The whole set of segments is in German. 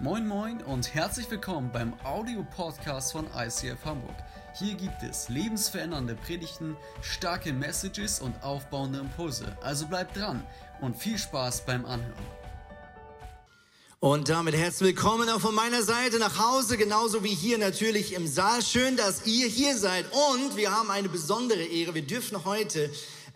Moin Moin und herzlich willkommen beim Audio-Podcast von ICF Hamburg. Hier gibt es lebensverändernde Predigten, starke Messages und aufbauende Impulse. Also bleibt dran und viel Spaß beim Anhören. Und damit herzlich willkommen auch von meiner Seite nach Hause, genauso wie hier natürlich im Saal. Schön, dass ihr hier seid. Und wir haben eine besondere Ehre. Wir dürfen heute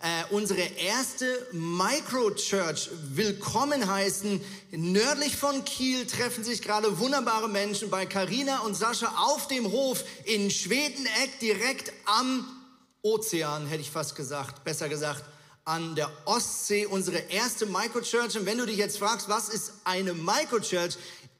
äh, unsere erste Microchurch willkommen heißen. Nördlich von Kiel treffen sich gerade wunderbare Menschen bei Karina und Sascha auf dem Hof in Schwedeneck direkt am Ozean, hätte ich fast gesagt, besser gesagt an der Ostsee, unsere erste Microchurch. Und wenn du dich jetzt fragst, was ist eine Microchurch?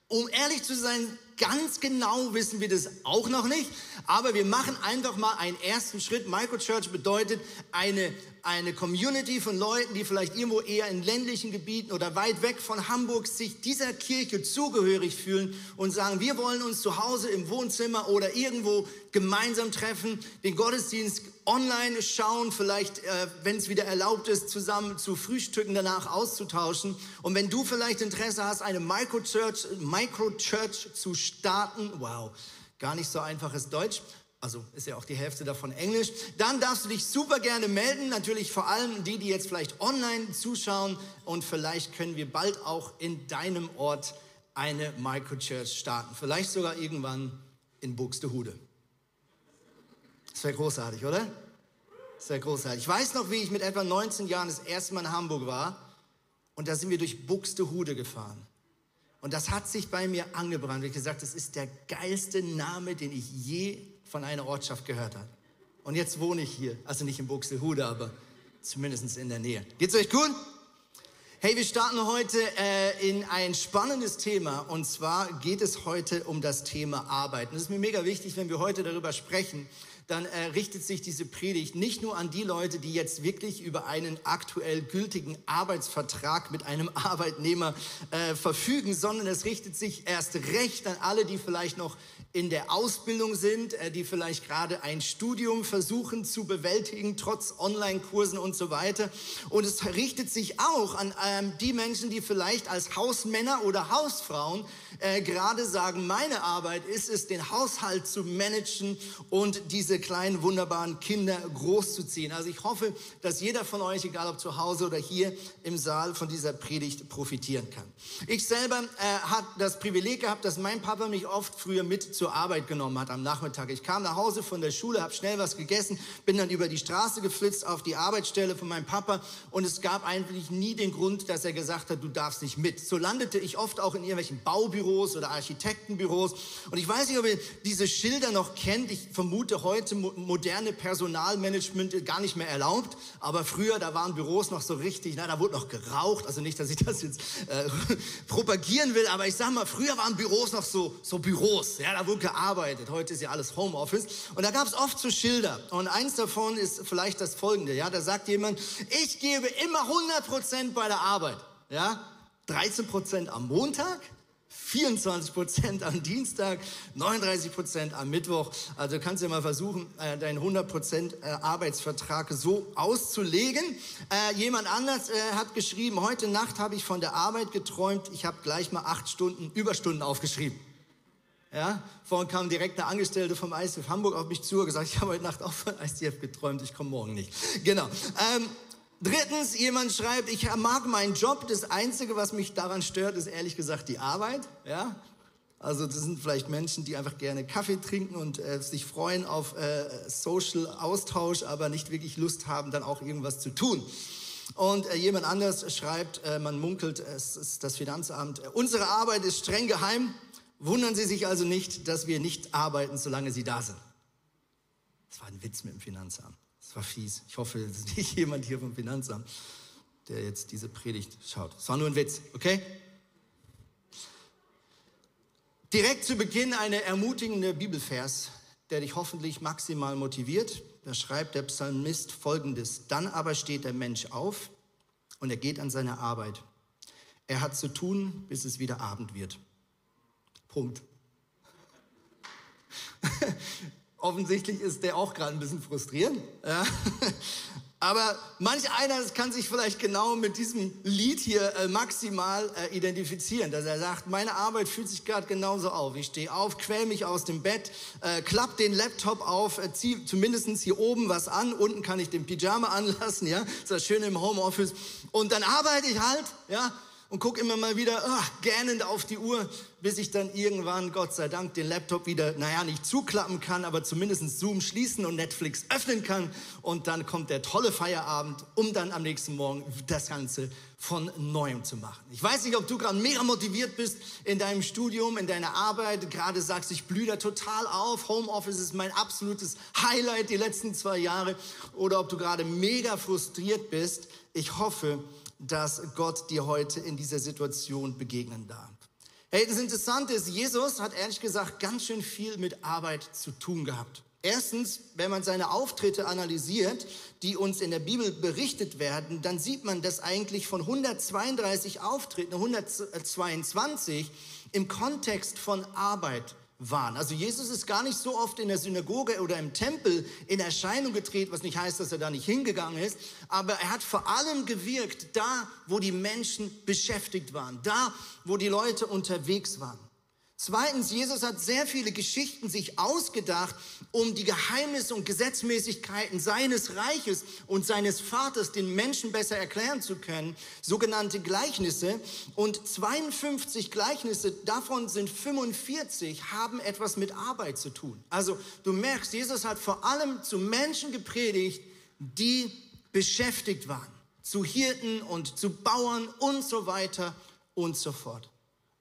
Um ehrlich zu sein, ganz genau wissen wir das auch noch nicht. Aber wir machen einfach mal einen ersten Schritt. Microchurch bedeutet eine eine Community von Leuten, die vielleicht irgendwo eher in ländlichen Gebieten oder weit weg von Hamburg sich dieser Kirche zugehörig fühlen und sagen, wir wollen uns zu Hause im Wohnzimmer oder irgendwo gemeinsam treffen, den Gottesdienst online schauen, vielleicht, äh, wenn es wieder erlaubt ist, zusammen zu frühstücken, danach auszutauschen. Und wenn du vielleicht Interesse hast, eine Microchurch, Microchurch zu starten, wow, gar nicht so einfaches Deutsch, also ist ja auch die Hälfte davon Englisch. Dann darfst du dich super gerne melden. Natürlich vor allem die, die jetzt vielleicht online zuschauen. Und vielleicht können wir bald auch in deinem Ort eine Microchurch starten. Vielleicht sogar irgendwann in Buxtehude. Das wäre großartig, oder? Das wäre großartig. Ich weiß noch, wie ich mit etwa 19 Jahren das erste Mal in Hamburg war. Und da sind wir durch Buxtehude gefahren. Und das hat sich bei mir angebrannt. Ich gesagt, das ist der geilste Name, den ich je von einer Ortschaft gehört hat. Und jetzt wohne ich hier, also nicht in Buxtehude, aber zumindest in der Nähe. Geht's euch gut? Hey, wir starten heute äh, in ein spannendes Thema und zwar geht es heute um das Thema Arbeit. Und es ist mir mega wichtig, wenn wir heute darüber sprechen, dann äh, richtet sich diese Predigt nicht nur an die Leute, die jetzt wirklich über einen aktuell gültigen Arbeitsvertrag mit einem Arbeitnehmer äh, verfügen, sondern es richtet sich erst recht an alle, die vielleicht noch in der Ausbildung sind, äh, die vielleicht gerade ein Studium versuchen zu bewältigen, trotz Online-Kursen und so weiter. Und es richtet sich auch an ähm, die Menschen, die vielleicht als Hausmänner oder Hausfrauen äh, gerade sagen, meine Arbeit ist es, den Haushalt zu managen und diese kleinen wunderbaren Kinder großzuziehen. Also ich hoffe, dass jeder von euch, egal ob zu Hause oder hier im Saal, von dieser Predigt profitieren kann. Ich selber äh, habe das Privileg gehabt, dass mein Papa mich oft früher mit zur Arbeit genommen hat am Nachmittag. Ich kam nach Hause von der Schule, habe schnell was gegessen, bin dann über die Straße geflitzt auf die Arbeitsstelle von meinem Papa und es gab eigentlich nie den Grund, dass er gesagt hat, du darfst nicht mit. So landete ich oft auch in irgendwelchen Baubüros Büros oder Architektenbüros. Und ich weiß nicht, ob ihr diese Schilder noch kennt. Ich vermute heute moderne Personalmanagement gar nicht mehr erlaubt. Aber früher, da waren Büros noch so richtig, na, da wurde noch geraucht. Also nicht, dass ich das jetzt äh, propagieren will, aber ich sag mal, früher waren Büros noch so, so Büros. Ja, da wurde gearbeitet. Heute ist ja alles Homeoffice. Und da gab es oft so Schilder. Und eins davon ist vielleicht das folgende. Ja, da sagt jemand, ich gebe immer 100 Prozent bei der Arbeit. Ja, 13 Prozent am Montag, 24 Prozent am Dienstag, 39 Prozent am Mittwoch. Also kannst du ja mal versuchen, äh, deinen 100 Prozent äh, Arbeitsvertrag so auszulegen. Äh, jemand anders hat geschrieben, heute Nacht habe ich von der Arbeit geträumt, ich habe gleich mal acht Stunden Überstunden aufgeschrieben. Ja, vorhin kam direkt eine Angestellte vom ICF Hamburg auf mich zu und gesagt, ich habe heute Nacht auch von ICF geträumt, ich komme morgen nicht. Genau. Ähm, Drittens, jemand schreibt, ich mag meinen Job. Das Einzige, was mich daran stört, ist ehrlich gesagt die Arbeit. Ja? Also das sind vielleicht Menschen, die einfach gerne Kaffee trinken und äh, sich freuen auf äh, Social Austausch, aber nicht wirklich Lust haben, dann auch irgendwas zu tun. Und äh, jemand anders schreibt, äh, man munkelt, es ist das Finanzamt, äh, unsere Arbeit ist streng geheim. Wundern Sie sich also nicht, dass wir nicht arbeiten, solange Sie da sind. Das war ein Witz mit dem Finanzamt. Das war fies. Ich hoffe, es ist nicht jemand hier vom Finanzamt, der jetzt diese Predigt schaut. Es war nur ein Witz, okay? Direkt zu Beginn eine ermutigende Bibelvers, der dich hoffentlich maximal motiviert. Da schreibt der Psalmist folgendes. Dann aber steht der Mensch auf und er geht an seine Arbeit. Er hat zu tun, bis es wieder Abend wird. Punkt. Offensichtlich ist der auch gerade ein bisschen frustrierend. Ja. Aber manch einer kann sich vielleicht genau mit diesem Lied hier äh, maximal äh, identifizieren, dass er sagt, meine Arbeit fühlt sich gerade genauso auf. Ich stehe auf, quäl mich aus dem Bett, äh, klapp den Laptop auf, äh, zieh zumindest hier oben was an, unten kann ich den Pyjama anlassen, ja, ist das schön im Homeoffice. Und dann arbeite ich halt, ja, und gucke immer mal wieder oh, gähnend auf die Uhr, bis ich dann irgendwann, Gott sei Dank, den Laptop wieder, naja, nicht zuklappen kann, aber zumindest Zoom schließen und Netflix öffnen kann. Und dann kommt der tolle Feierabend, um dann am nächsten Morgen das Ganze von neuem zu machen. Ich weiß nicht, ob du gerade mega motiviert bist in deinem Studium, in deiner Arbeit, gerade sagst, ich blühe da total auf, Homeoffice ist mein absolutes Highlight die letzten zwei Jahre, oder ob du gerade mega frustriert bist. Ich hoffe, dass Gott dir heute in dieser Situation begegnen darf. Hey, das Interessante ist, Jesus hat ehrlich gesagt ganz schön viel mit Arbeit zu tun gehabt. Erstens, wenn man seine Auftritte analysiert, die uns in der Bibel berichtet werden, dann sieht man, dass eigentlich von 132 Auftritten 122 im Kontext von Arbeit waren. Also Jesus ist gar nicht so oft in der Synagoge oder im Tempel in Erscheinung getreten, was nicht heißt, dass er da nicht hingegangen ist, aber er hat vor allem gewirkt da, wo die Menschen beschäftigt waren, da, wo die Leute unterwegs waren. Zweitens, Jesus hat sehr viele Geschichten sich ausgedacht, um die Geheimnisse und Gesetzmäßigkeiten seines Reiches und seines Vaters den Menschen besser erklären zu können, sogenannte Gleichnisse. Und 52 Gleichnisse, davon sind 45, haben etwas mit Arbeit zu tun. Also du merkst, Jesus hat vor allem zu Menschen gepredigt, die beschäftigt waren, zu Hirten und zu Bauern und so weiter und so fort.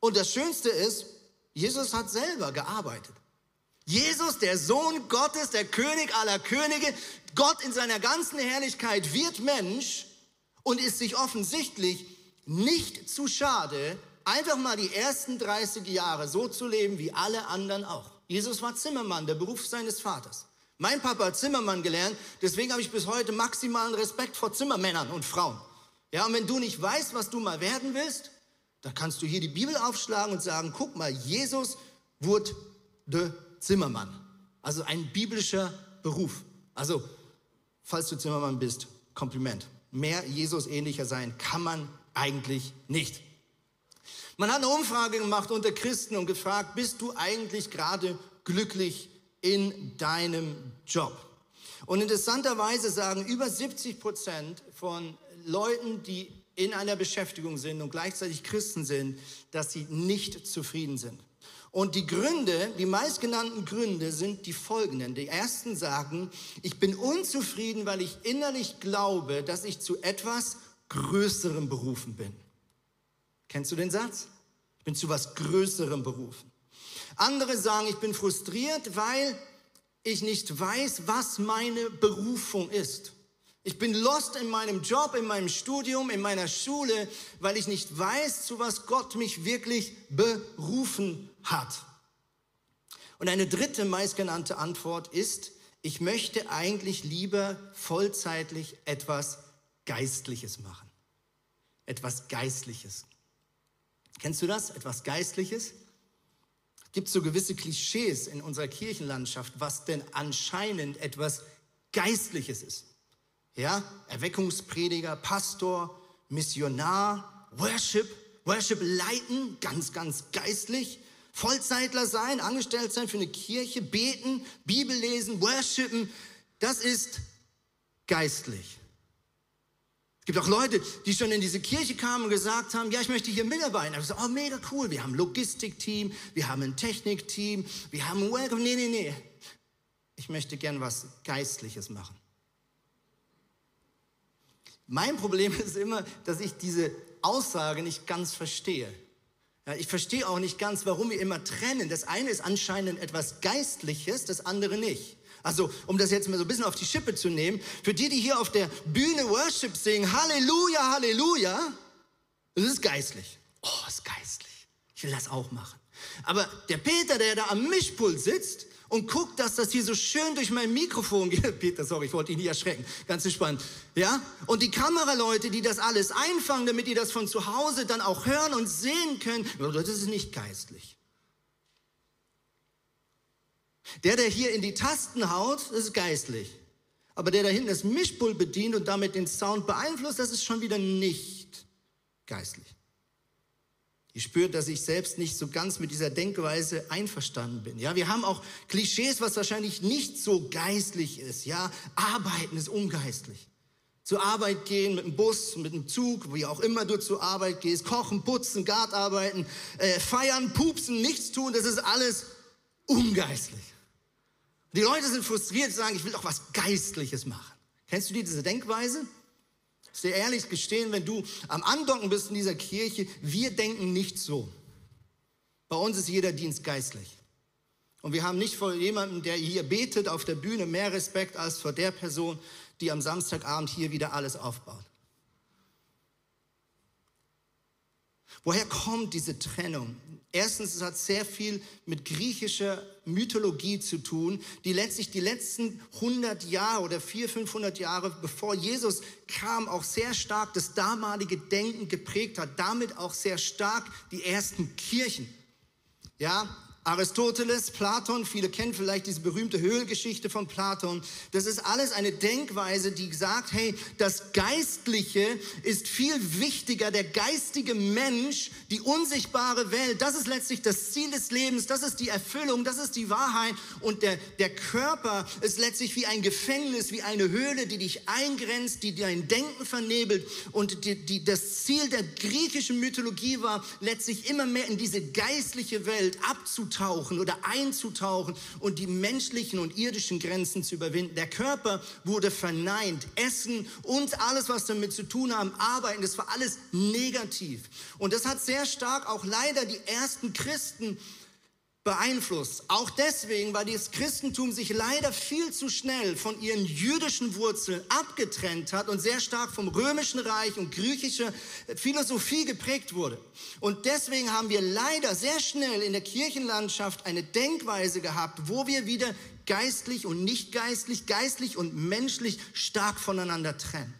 Und das Schönste ist, Jesus hat selber gearbeitet. Jesus, der Sohn Gottes, der König aller Könige, Gott in seiner ganzen Herrlichkeit wird Mensch und ist sich offensichtlich nicht zu schade, einfach mal die ersten 30 Jahre so zu leben wie alle anderen auch. Jesus war Zimmermann, der Beruf seines Vaters. Mein Papa hat Zimmermann gelernt, deswegen habe ich bis heute maximalen Respekt vor Zimmermännern und Frauen. Ja, und wenn du nicht weißt, was du mal werden willst, da kannst du hier die Bibel aufschlagen und sagen, guck mal, Jesus wurde Zimmermann. Also ein biblischer Beruf. Also, falls du Zimmermann bist, Kompliment. Mehr Jesus ähnlicher sein kann man eigentlich nicht. Man hat eine Umfrage gemacht unter Christen und gefragt, bist du eigentlich gerade glücklich in deinem Job? Und interessanterweise sagen über 70 Prozent von Leuten, die in einer Beschäftigung sind und gleichzeitig Christen sind, dass sie nicht zufrieden sind. Und die Gründe, die meistgenannten Gründe sind die folgenden. Die ersten sagen, ich bin unzufrieden, weil ich innerlich glaube, dass ich zu etwas Größerem berufen bin. Kennst du den Satz? Ich bin zu was Größerem berufen. Andere sagen, ich bin frustriert, weil ich nicht weiß, was meine Berufung ist. Ich bin lost in meinem Job, in meinem Studium, in meiner Schule, weil ich nicht weiß, zu was Gott mich wirklich berufen hat. Und eine dritte meistgenannte Antwort ist, ich möchte eigentlich lieber vollzeitlich etwas Geistliches machen. Etwas Geistliches. Kennst du das? Etwas Geistliches? Es gibt so gewisse Klischees in unserer Kirchenlandschaft, was denn anscheinend etwas Geistliches ist. Ja, Erweckungsprediger, Pastor, Missionar, Worship, Worship leiten, ganz, ganz geistlich. Vollzeitler sein, angestellt sein für eine Kirche, beten, Bibel lesen, worshipen, das ist geistlich. Es gibt auch Leute, die schon in diese Kirche kamen und gesagt haben, ja, ich möchte hier mitarbeiten. Ich so, oh, mega cool, wir haben ein Logistikteam, wir haben ein Technikteam, wir haben ein Welcome. Nee, nee, nee. Ich möchte gern was Geistliches machen. Mein Problem ist immer, dass ich diese Aussage nicht ganz verstehe. Ja, ich verstehe auch nicht ganz, warum wir immer trennen. Das eine ist anscheinend etwas Geistliches, das andere nicht. Also, um das jetzt mal so ein bisschen auf die Schippe zu nehmen, für die, die hier auf der Bühne Worship singen, Halleluja, Halleluja, das ist geistlich. Oh, ist geistlich. Ich will das auch machen. Aber der Peter, der da am Mischpult sitzt, und guck, dass das hier so schön durch mein Mikrofon geht. Peter, sorry, ich wollte dich nicht erschrecken. Ganz entspannt. Ja? Und die Kameraleute, die das alles einfangen, damit die das von zu Hause dann auch hören und sehen können, das ist nicht geistlich. Der, der hier in die Tasten haut, ist geistlich. Aber der da hinten das Mischpult bedient und damit den Sound beeinflusst, das ist schon wieder nicht geistlich. Ich spüre, dass ich selbst nicht so ganz mit dieser Denkweise einverstanden bin. Ja, wir haben auch Klischees, was wahrscheinlich nicht so geistlich ist. Ja, arbeiten ist ungeistlich. Zur Arbeit gehen mit dem Bus, mit dem Zug, wie auch immer du zur Arbeit gehst, kochen, putzen, Gartarbeiten, äh, feiern, pupsen, nichts tun, das ist alles ungeistlich. Die Leute sind frustriert, sagen, ich will doch was Geistliches machen. Kennst du diese Denkweise? Sehr ehrlich gestehen, wenn du am Andocken bist in dieser Kirche, wir denken nicht so. Bei uns ist jeder Dienst geistlich. Und wir haben nicht vor jemandem, der hier betet auf der Bühne, mehr Respekt als vor der Person, die am Samstagabend hier wieder alles aufbaut. Woher kommt diese Trennung? Erstens, es hat sehr viel mit griechischer Mythologie zu tun, die letztlich die letzten 100 Jahre oder 400, 500 Jahre bevor Jesus kam, auch sehr stark das damalige Denken geprägt hat, damit auch sehr stark die ersten Kirchen. Ja, Aristoteles, Platon, viele kennen vielleicht diese berühmte Höhlgeschichte von Platon. Das ist alles eine Denkweise, die sagt, hey, das Geistliche ist viel wichtiger, der geistige Mensch, die unsichtbare Welt, das ist letztlich das Ziel des Lebens, das ist die Erfüllung, das ist die Wahrheit. Und der, der Körper ist letztlich wie ein Gefängnis, wie eine Höhle, die dich eingrenzt, die dein Denken vernebelt. Und die, die, das Ziel der griechischen Mythologie war, letztlich immer mehr in diese geistliche Welt abzutauchen abzutauchen oder einzutauchen und die menschlichen und irdischen Grenzen zu überwinden. Der Körper wurde verneint. Essen und alles, was damit zu tun haben, arbeiten, das war alles negativ. Und das hat sehr stark auch leider die ersten Christen beeinflusst. Auch deswegen, weil das Christentum sich leider viel zu schnell von ihren jüdischen Wurzeln abgetrennt hat und sehr stark vom römischen Reich und griechischer Philosophie geprägt wurde. Und deswegen haben wir leider sehr schnell in der Kirchenlandschaft eine Denkweise gehabt, wo wir wieder geistlich und nicht geistlich, geistlich und menschlich stark voneinander trennen.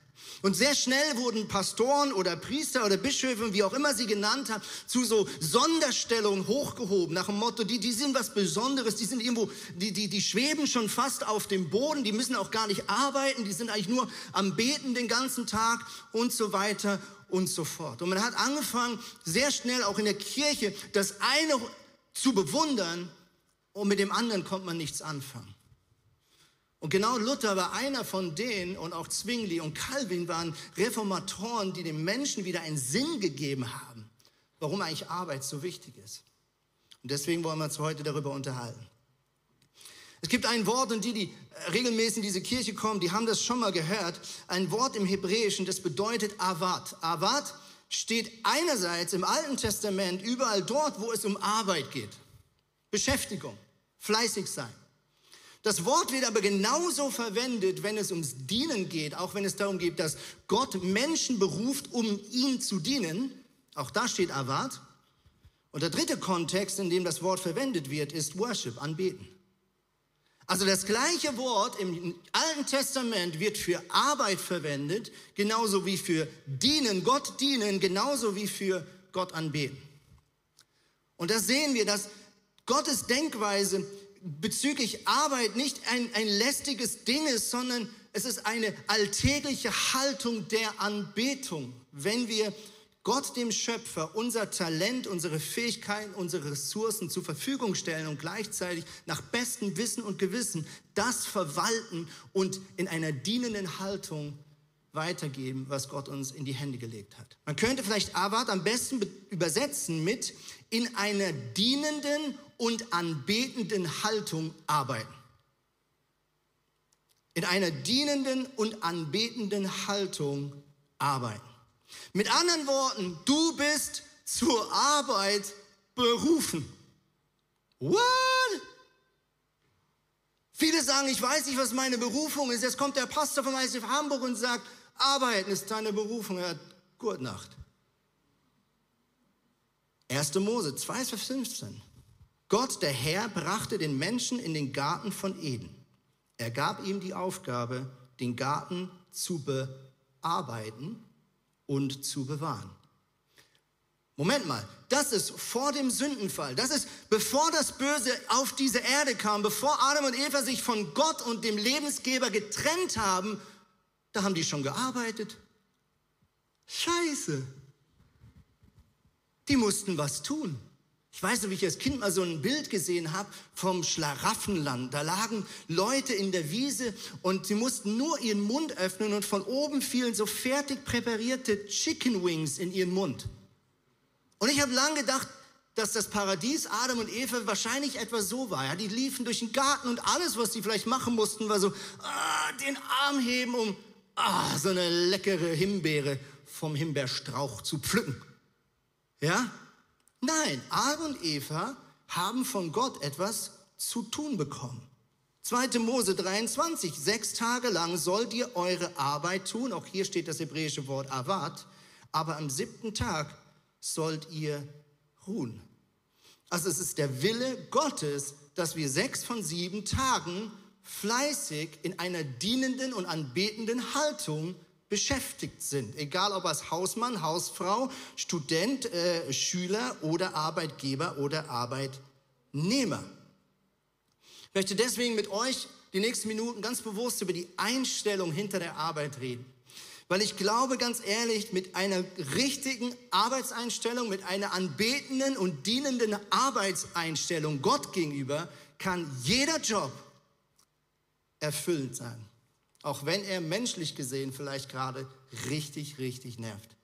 Und sehr schnell wurden Pastoren oder Priester oder Bischöfe, wie auch immer sie genannt haben, zu so Sonderstellungen hochgehoben, nach dem Motto, die, die sind was Besonderes, die sind irgendwo, die, die, die schweben schon fast auf dem Boden, die müssen auch gar nicht arbeiten, die sind eigentlich nur am Beten den ganzen Tag und so weiter und so fort. Und man hat angefangen, sehr schnell auch in der Kirche, das eine zu bewundern und mit dem anderen kommt man nichts anfangen. Und genau Luther war einer von denen und auch Zwingli und Calvin waren Reformatoren, die den Menschen wieder einen Sinn gegeben haben, warum eigentlich Arbeit so wichtig ist. Und deswegen wollen wir uns heute darüber unterhalten. Es gibt ein Wort, und die, die regelmäßig in diese Kirche kommen, die haben das schon mal gehört, ein Wort im Hebräischen, das bedeutet Avat. Avat steht einerseits im Alten Testament überall dort, wo es um Arbeit geht. Beschäftigung, fleißig sein. Das Wort wird aber genauso verwendet, wenn es ums Dienen geht, auch wenn es darum geht, dass Gott Menschen beruft, um ihm zu dienen. Auch da steht Avat. Und der dritte Kontext, in dem das Wort verwendet wird, ist Worship, Anbeten. Also das gleiche Wort im Alten Testament wird für Arbeit verwendet, genauso wie für dienen, Gott dienen, genauso wie für Gott anbeten. Und da sehen wir, dass Gottes Denkweise bezüglich Arbeit nicht ein, ein lästiges Ding ist, sondern es ist eine alltägliche Haltung der Anbetung. Wenn wir Gott, dem Schöpfer, unser Talent, unsere Fähigkeiten, unsere Ressourcen zur Verfügung stellen und gleichzeitig nach bestem Wissen und Gewissen das verwalten und in einer dienenden Haltung weitergeben, was Gott uns in die Hände gelegt hat. Man könnte vielleicht Avat am besten übersetzen mit in einer dienenden und anbetenden Haltung arbeiten. In einer dienenden und anbetenden Haltung arbeiten. Mit anderen Worten, du bist zur Arbeit berufen. What? Viele sagen, ich weiß nicht, was meine Berufung ist. Jetzt kommt der Pastor von ICF Hamburg und sagt, arbeiten ist deine Berufung. Ja, gute Nacht. 1. Mose 2, Vers 15. Gott, der Herr, brachte den Menschen in den Garten von Eden. Er gab ihm die Aufgabe, den Garten zu bearbeiten und zu bewahren. Moment mal, das ist vor dem Sündenfall. Das ist bevor das Böse auf diese Erde kam, bevor Adam und Eva sich von Gott und dem Lebensgeber getrennt haben, da haben die schon gearbeitet. Scheiße. Die mussten was tun. Ich weiß noch, wie ich als Kind mal so ein Bild gesehen habe vom Schlaraffenland. Da lagen Leute in der Wiese und sie mussten nur ihren Mund öffnen und von oben fielen so fertig präparierte Chicken Wings in ihren Mund. Und ich habe lange gedacht, dass das Paradies Adam und Eva wahrscheinlich etwa so war. Ja, die liefen durch den Garten und alles, was sie vielleicht machen mussten, war so ah, den Arm heben, um ah, so eine leckere Himbeere vom Himbeerstrauch zu pflücken. Ja? Nein, Adam und Eva haben von Gott etwas zu tun bekommen. 2. Mose 23, sechs Tage lang sollt ihr eure Arbeit tun, auch hier steht das hebräische Wort avat, aber am siebten Tag sollt ihr ruhen. Also es ist der Wille Gottes, dass wir sechs von sieben Tagen fleißig in einer dienenden und anbetenden Haltung beschäftigt sind, egal ob als Hausmann, Hausfrau, Student, äh, Schüler oder Arbeitgeber oder Arbeitnehmer. Ich möchte deswegen mit euch die nächsten Minuten ganz bewusst über die Einstellung hinter der Arbeit reden. Weil ich glaube ganz ehrlich, mit einer richtigen Arbeitseinstellung, mit einer anbetenden und dienenden Arbeitseinstellung Gott gegenüber, kann jeder Job erfüllend sein. Auch wenn er menschlich gesehen vielleicht gerade richtig, richtig nervt.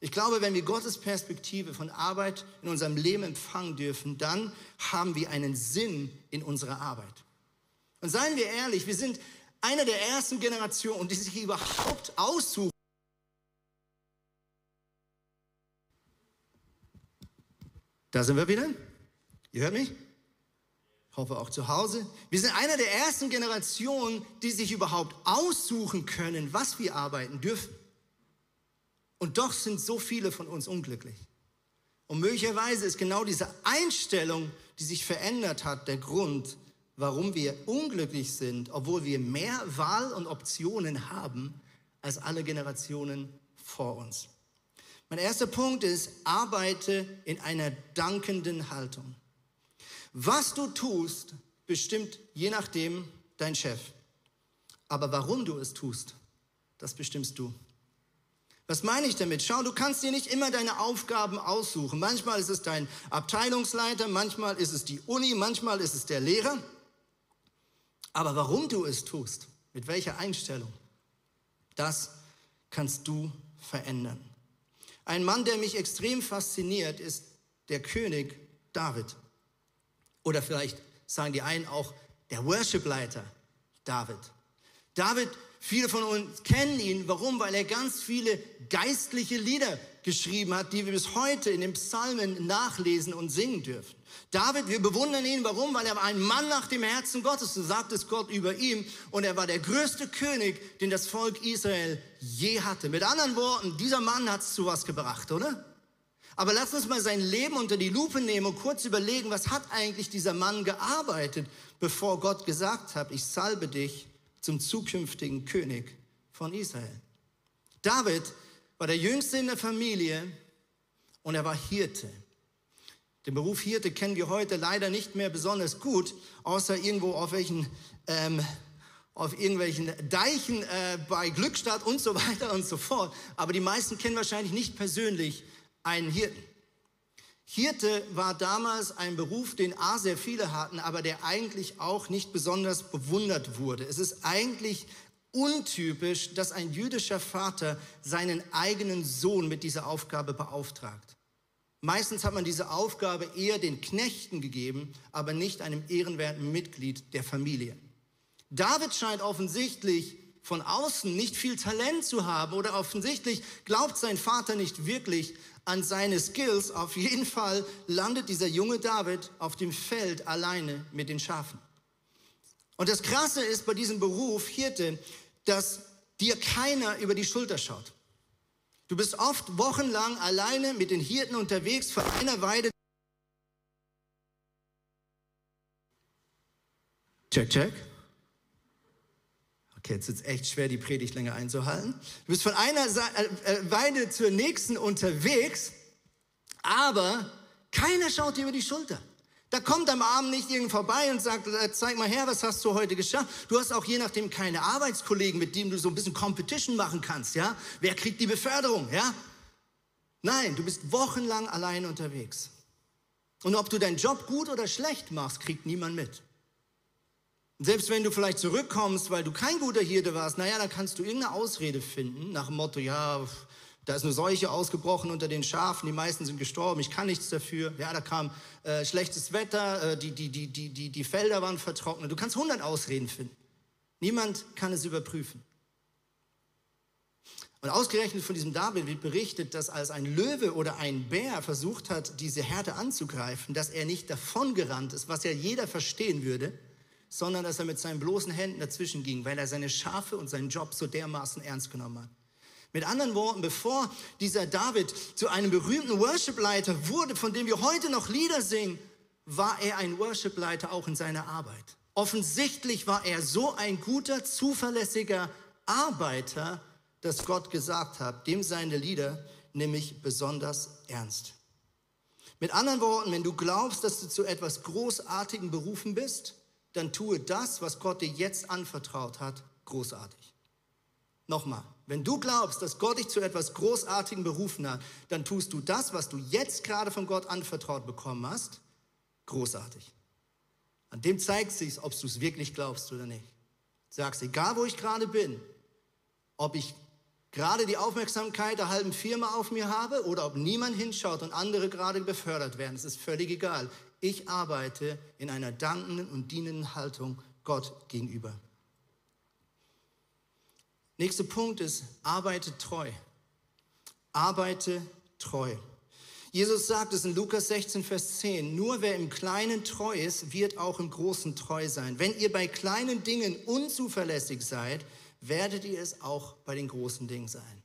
Ich glaube, wenn wir Gottes Perspektive von Arbeit in unserem Leben empfangen dürfen, dann haben wir einen Sinn in unserer Arbeit. Und seien wir ehrlich, wir sind eine der ersten Generationen, die sich überhaupt aussuchen. Da sind wir wieder. Ihr hört mich? Hoffe auch zu Hause. Wir sind einer der ersten Generationen, die sich überhaupt aussuchen können, was wir arbeiten dürfen. Und doch sind so viele von uns unglücklich. Und möglicherweise ist genau diese Einstellung, die sich verändert hat, der Grund, warum wir unglücklich sind, obwohl wir mehr Wahl und Optionen haben als alle Generationen vor uns. Mein erster Punkt ist, arbeite in einer dankenden Haltung. Was du tust, bestimmt je nachdem dein Chef. Aber warum du es tust, das bestimmst du. Was meine ich damit? Schau, du kannst dir nicht immer deine Aufgaben aussuchen. Manchmal ist es dein Abteilungsleiter, manchmal ist es die Uni, manchmal ist es der Lehrer. Aber warum du es tust, mit welcher Einstellung, das kannst du verändern. Ein Mann, der mich extrem fasziniert, ist der König David. Oder vielleicht sagen die einen auch der Worshipleiter David. David, viele von uns kennen ihn. Warum? Weil er ganz viele geistliche Lieder geschrieben hat, die wir bis heute in den Psalmen nachlesen und singen dürfen. David, wir bewundern ihn. Warum? Weil er war ein Mann nach dem Herzen Gottes. So sagt es Gott über ihm. Und er war der größte König, den das Volk Israel je hatte. Mit anderen Worten, dieser Mann hat es zu was gebracht, oder? Aber lass uns mal sein Leben unter die Lupe nehmen und kurz überlegen, was hat eigentlich dieser Mann gearbeitet, bevor Gott gesagt hat, ich salbe dich zum zukünftigen König von Israel. David war der jüngste in der Familie und er war Hirte. Den Beruf Hirte kennen wir heute leider nicht mehr besonders gut, außer irgendwo auf welchen ähm, auf irgendwelchen Deichen äh, bei Glückstadt und so weiter und so fort. Aber die meisten kennen wahrscheinlich nicht persönlich einen Hirten. Hirte war damals ein Beruf, den A sehr viele hatten, aber der eigentlich auch nicht besonders bewundert wurde. Es ist eigentlich untypisch, dass ein jüdischer Vater seinen eigenen Sohn mit dieser Aufgabe beauftragt. Meistens hat man diese Aufgabe eher den Knechten gegeben, aber nicht einem ehrenwerten Mitglied der Familie. David scheint offensichtlich von außen nicht viel Talent zu haben oder offensichtlich glaubt sein Vater nicht wirklich an seine Skills. Auf jeden Fall landet dieser junge David auf dem Feld alleine mit den Schafen. Und das Krasse ist bei diesem Beruf Hirte, dass dir keiner über die Schulter schaut. Du bist oft wochenlang alleine mit den Hirten unterwegs vor einer Weide. Check, check. Okay, jetzt ist es echt schwer, die Predigt länger einzuhalten. Du bist von einer äh, äh, Weide zur nächsten unterwegs, Aber keiner schaut dir über die Schulter. Da kommt am Abend nicht irgend vorbei und sagt, äh, zeig mal her, was hast du heute geschafft? Du hast auch je nachdem keine Arbeitskollegen, mit denen du so ein bisschen Competition machen kannst, ja? Wer kriegt die Beförderung, ja? Nein, du bist wochenlang allein unterwegs. Und ob du deinen Job gut oder schlecht machst, kriegt niemand mit. Selbst wenn du vielleicht zurückkommst, weil du kein guter Hirte warst, naja, dann kannst du irgendeine Ausrede finden, nach dem Motto, ja, da ist eine Seuche ausgebrochen unter den Schafen, die meisten sind gestorben, ich kann nichts dafür. Ja, da kam äh, schlechtes Wetter, äh, die, die, die, die, die, die Felder waren vertrocknet. Du kannst hundert Ausreden finden. Niemand kann es überprüfen. Und ausgerechnet von diesem David wird berichtet, dass als ein Löwe oder ein Bär versucht hat, diese Herde anzugreifen, dass er nicht davongerannt ist, was ja jeder verstehen würde, sondern dass er mit seinen bloßen Händen dazwischen ging, weil er seine Schafe und seinen Job so dermaßen ernst genommen hat. Mit anderen Worten, bevor dieser David zu einem berühmten Worshipleiter wurde, von dem wir heute noch Lieder singen, war er ein Worshipleiter auch in seiner Arbeit. Offensichtlich war er so ein guter, zuverlässiger Arbeiter, dass Gott gesagt hat, dem seine Lieder nämlich besonders ernst. Mit anderen Worten, wenn du glaubst, dass du zu etwas Großartigem berufen bist, dann tue das, was Gott dir jetzt anvertraut hat, großartig. Nochmal, wenn du glaubst, dass Gott dich zu etwas Großartigem berufen hat, dann tust du das, was du jetzt gerade von Gott anvertraut bekommen hast, großartig. An dem zeigt sich, ob du es wirklich glaubst oder nicht. Sagst, egal wo ich gerade bin, ob ich gerade die Aufmerksamkeit der halben Firma auf mir habe oder ob niemand hinschaut und andere gerade befördert werden, es ist völlig egal. Ich arbeite in einer dankenden und dienenden Haltung Gott gegenüber. Nächster Punkt ist, arbeite treu. Arbeite treu. Jesus sagt es in Lukas 16, Vers 10, nur wer im Kleinen treu ist, wird auch im Großen treu sein. Wenn ihr bei kleinen Dingen unzuverlässig seid, werdet ihr es auch bei den großen Dingen sein.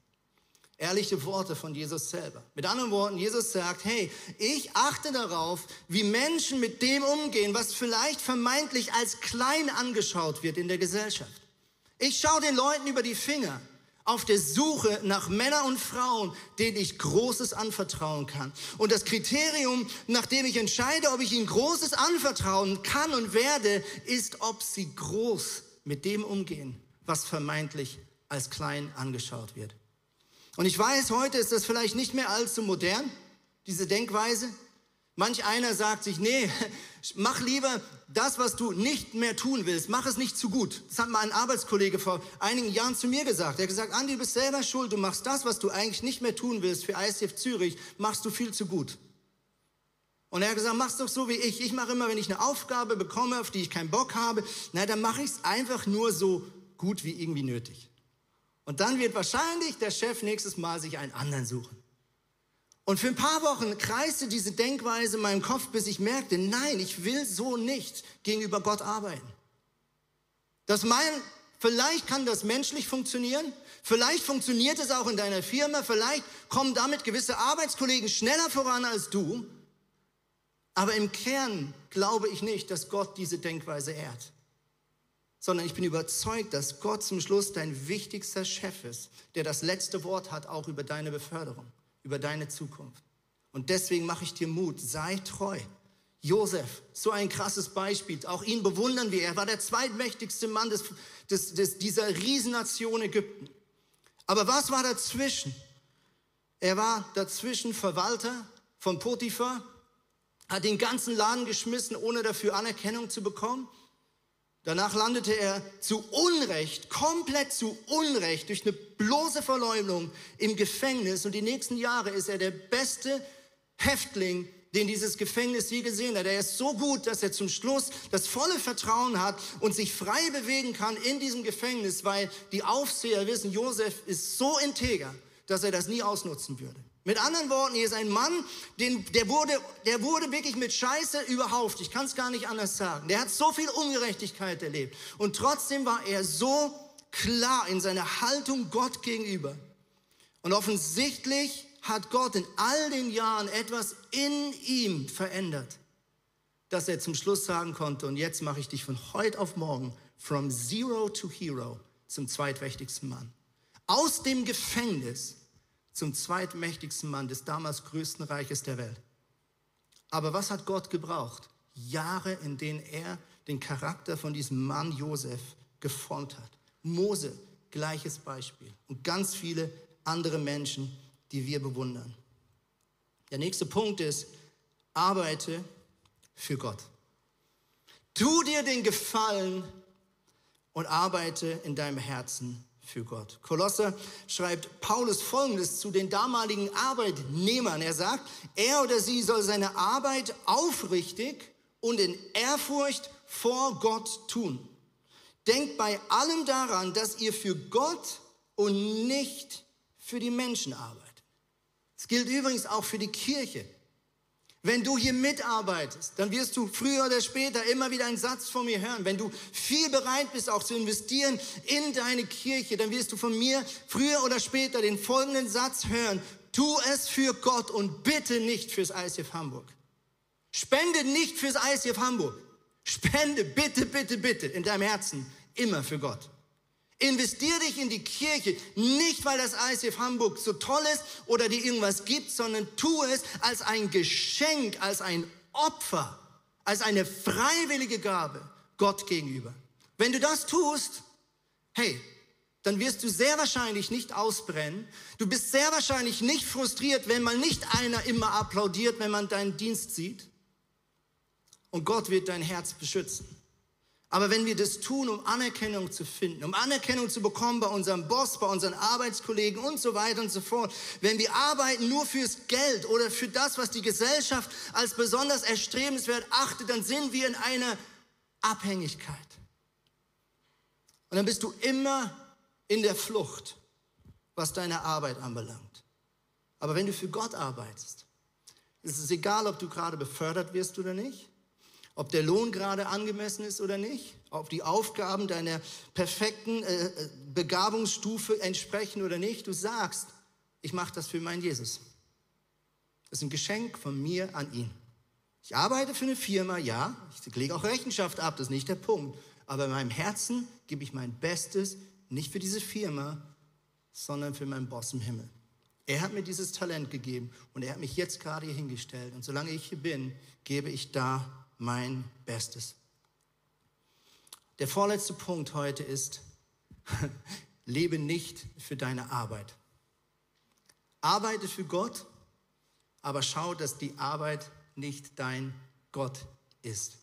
Ehrliche Worte von Jesus selber. Mit anderen Worten, Jesus sagt, hey, ich achte darauf, wie Menschen mit dem umgehen, was vielleicht vermeintlich als klein angeschaut wird in der Gesellschaft. Ich schaue den Leuten über die Finger auf der Suche nach Männern und Frauen, denen ich Großes anvertrauen kann. Und das Kriterium, nach dem ich entscheide, ob ich ihnen Großes anvertrauen kann und werde, ist, ob sie groß mit dem umgehen, was vermeintlich als klein angeschaut wird. Und ich weiß, heute ist das vielleicht nicht mehr allzu modern, diese Denkweise. Manch einer sagt sich, nee, mach lieber das, was du nicht mehr tun willst, mach es nicht zu gut. Das hat mal ein Arbeitskollege vor einigen Jahren zu mir gesagt. Er hat gesagt, Andi, du bist selber schuld, du machst das, was du eigentlich nicht mehr tun willst für ICF Zürich, machst du viel zu gut. Und er hat gesagt, mach's doch so wie ich. Ich mache immer, wenn ich eine Aufgabe bekomme, auf die ich keinen Bock habe, na, dann mache ich es einfach nur so gut wie irgendwie nötig. Und dann wird wahrscheinlich der Chef nächstes Mal sich einen anderen suchen. Und für ein paar Wochen kreiste diese Denkweise in meinem Kopf, bis ich merkte, nein, ich will so nicht gegenüber Gott arbeiten. Das mein, vielleicht kann das menschlich funktionieren, vielleicht funktioniert es auch in deiner Firma, vielleicht kommen damit gewisse Arbeitskollegen schneller voran als du, aber im Kern glaube ich nicht, dass Gott diese Denkweise ehrt, sondern ich bin überzeugt, dass Gott zum Schluss dein wichtigster Chef ist, der das letzte Wort hat, auch über deine Beförderung über deine Zukunft. Und deswegen mache ich dir Mut, sei treu. Josef, so ein krasses Beispiel. Auch ihn bewundern wir. Er war der zweitmächtigste Mann des, des, des, dieser Riesennation Ägypten. Aber was war dazwischen? Er war dazwischen Verwalter von Potiphar, hat den ganzen Laden geschmissen, ohne dafür Anerkennung zu bekommen. Danach landete er zu Unrecht, komplett zu Unrecht, durch eine bloße Verleumdung im Gefängnis. Und die nächsten Jahre ist er der beste Häftling, den dieses Gefängnis je gesehen hat. Er ist so gut, dass er zum Schluss das volle Vertrauen hat und sich frei bewegen kann in diesem Gefängnis, weil die Aufseher wissen, Josef ist so integer, dass er das nie ausnutzen würde. Mit anderen Worten, hier ist ein Mann, den, der, wurde, der wurde wirklich mit Scheiße überhauft. Ich kann es gar nicht anders sagen. Der hat so viel Ungerechtigkeit erlebt. Und trotzdem war er so klar in seiner Haltung Gott gegenüber. Und offensichtlich hat Gott in all den Jahren etwas in ihm verändert, dass er zum Schluss sagen konnte, und jetzt mache ich dich von heute auf morgen from zero to hero zum zweitwichtigsten Mann. Aus dem Gefängnis zum zweitmächtigsten Mann des damals größten Reiches der Welt. Aber was hat Gott gebraucht? Jahre, in denen er den Charakter von diesem Mann Josef geformt hat. Mose, gleiches Beispiel. Und ganz viele andere Menschen, die wir bewundern. Der nächste Punkt ist, arbeite für Gott. Tu dir den Gefallen und arbeite in deinem Herzen für Gott. Kolosser schreibt Paulus Folgendes zu den damaligen Arbeitnehmern. Er sagt, er oder sie soll seine Arbeit aufrichtig und in Ehrfurcht vor Gott tun. Denkt bei allem daran, dass ihr für Gott und nicht für die Menschen arbeitet. Es gilt übrigens auch für die Kirche. Wenn du hier mitarbeitest, dann wirst du früher oder später immer wieder einen Satz von mir hören. Wenn du viel bereit bist, auch zu investieren in deine Kirche, dann wirst du von mir früher oder später den folgenden Satz hören. Tu es für Gott und bitte nicht fürs ICF Hamburg. Spende nicht fürs ICF Hamburg. Spende bitte, bitte, bitte in deinem Herzen immer für Gott. Investier dich in die Kirche, nicht weil das ICF Hamburg so toll ist oder dir irgendwas gibt, sondern tu es als ein Geschenk, als ein Opfer, als eine freiwillige Gabe Gott gegenüber. Wenn du das tust, hey, dann wirst du sehr wahrscheinlich nicht ausbrennen. Du bist sehr wahrscheinlich nicht frustriert, wenn mal nicht einer immer applaudiert, wenn man deinen Dienst sieht. Und Gott wird dein Herz beschützen. Aber wenn wir das tun, um Anerkennung zu finden, um Anerkennung zu bekommen bei unserem Boss, bei unseren Arbeitskollegen und so weiter und so fort, wenn wir arbeiten nur fürs Geld oder für das, was die Gesellschaft als besonders erstrebenswert achtet, dann sind wir in einer Abhängigkeit. Und dann bist du immer in der Flucht, was deine Arbeit anbelangt. Aber wenn du für Gott arbeitest, ist es egal, ob du gerade befördert wirst oder nicht ob der Lohn gerade angemessen ist oder nicht, ob die Aufgaben deiner perfekten äh, äh Begabungsstufe entsprechen oder nicht. Du sagst, ich mache das für meinen Jesus. Das ist ein Geschenk von mir an ihn. Ich arbeite für eine Firma, ja, ich lege auch Rechenschaft ab, das ist nicht der Punkt. Aber in meinem Herzen gebe ich mein Bestes, nicht für diese Firma, sondern für meinen Boss im Himmel. Er hat mir dieses Talent gegeben und er hat mich jetzt gerade hier hingestellt. Und solange ich hier bin, gebe ich da mein Bestes. Der vorletzte Punkt heute ist, lebe nicht für deine Arbeit. Arbeite für Gott, aber schau, dass die Arbeit nicht dein Gott ist.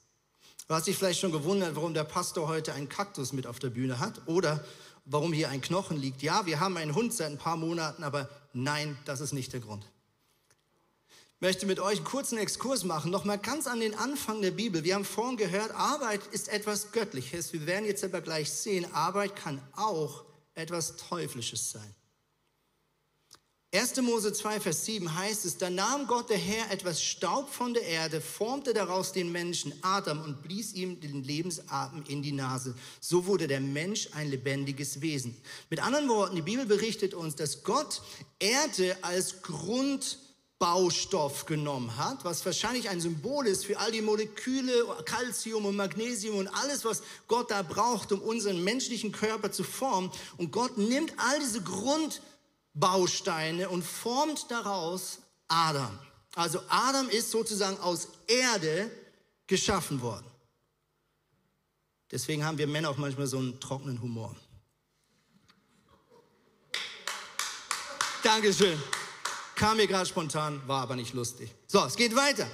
Du hast dich vielleicht schon gewundert, warum der Pastor heute einen Kaktus mit auf der Bühne hat oder warum hier ein Knochen liegt. Ja, wir haben einen Hund seit ein paar Monaten, aber nein, das ist nicht der Grund möchte mit euch einen kurzen Exkurs machen, nochmal ganz an den Anfang der Bibel. Wir haben vorhin gehört, Arbeit ist etwas Göttliches. Wir werden jetzt aber gleich sehen, Arbeit kann auch etwas Teuflisches sein. 1. Mose 2, Vers 7 heißt es, da nahm Gott der Herr etwas Staub von der Erde, formte daraus den Menschen Adam und blies ihm den Lebensatem in die Nase. So wurde der Mensch ein lebendiges Wesen. Mit anderen Worten, die Bibel berichtet uns, dass Gott Erde als Grund Baustoff genommen hat, was wahrscheinlich ein Symbol ist für all die Moleküle, Calcium und Magnesium und alles, was Gott da braucht, um unseren menschlichen Körper zu formen. Und Gott nimmt all diese Grundbausteine und formt daraus Adam. Also Adam ist sozusagen aus Erde geschaffen worden. Deswegen haben wir Männer auch manchmal so einen trockenen Humor. Dankeschön. Kam mir gerade spontan, war aber nicht lustig. So, es geht weiter.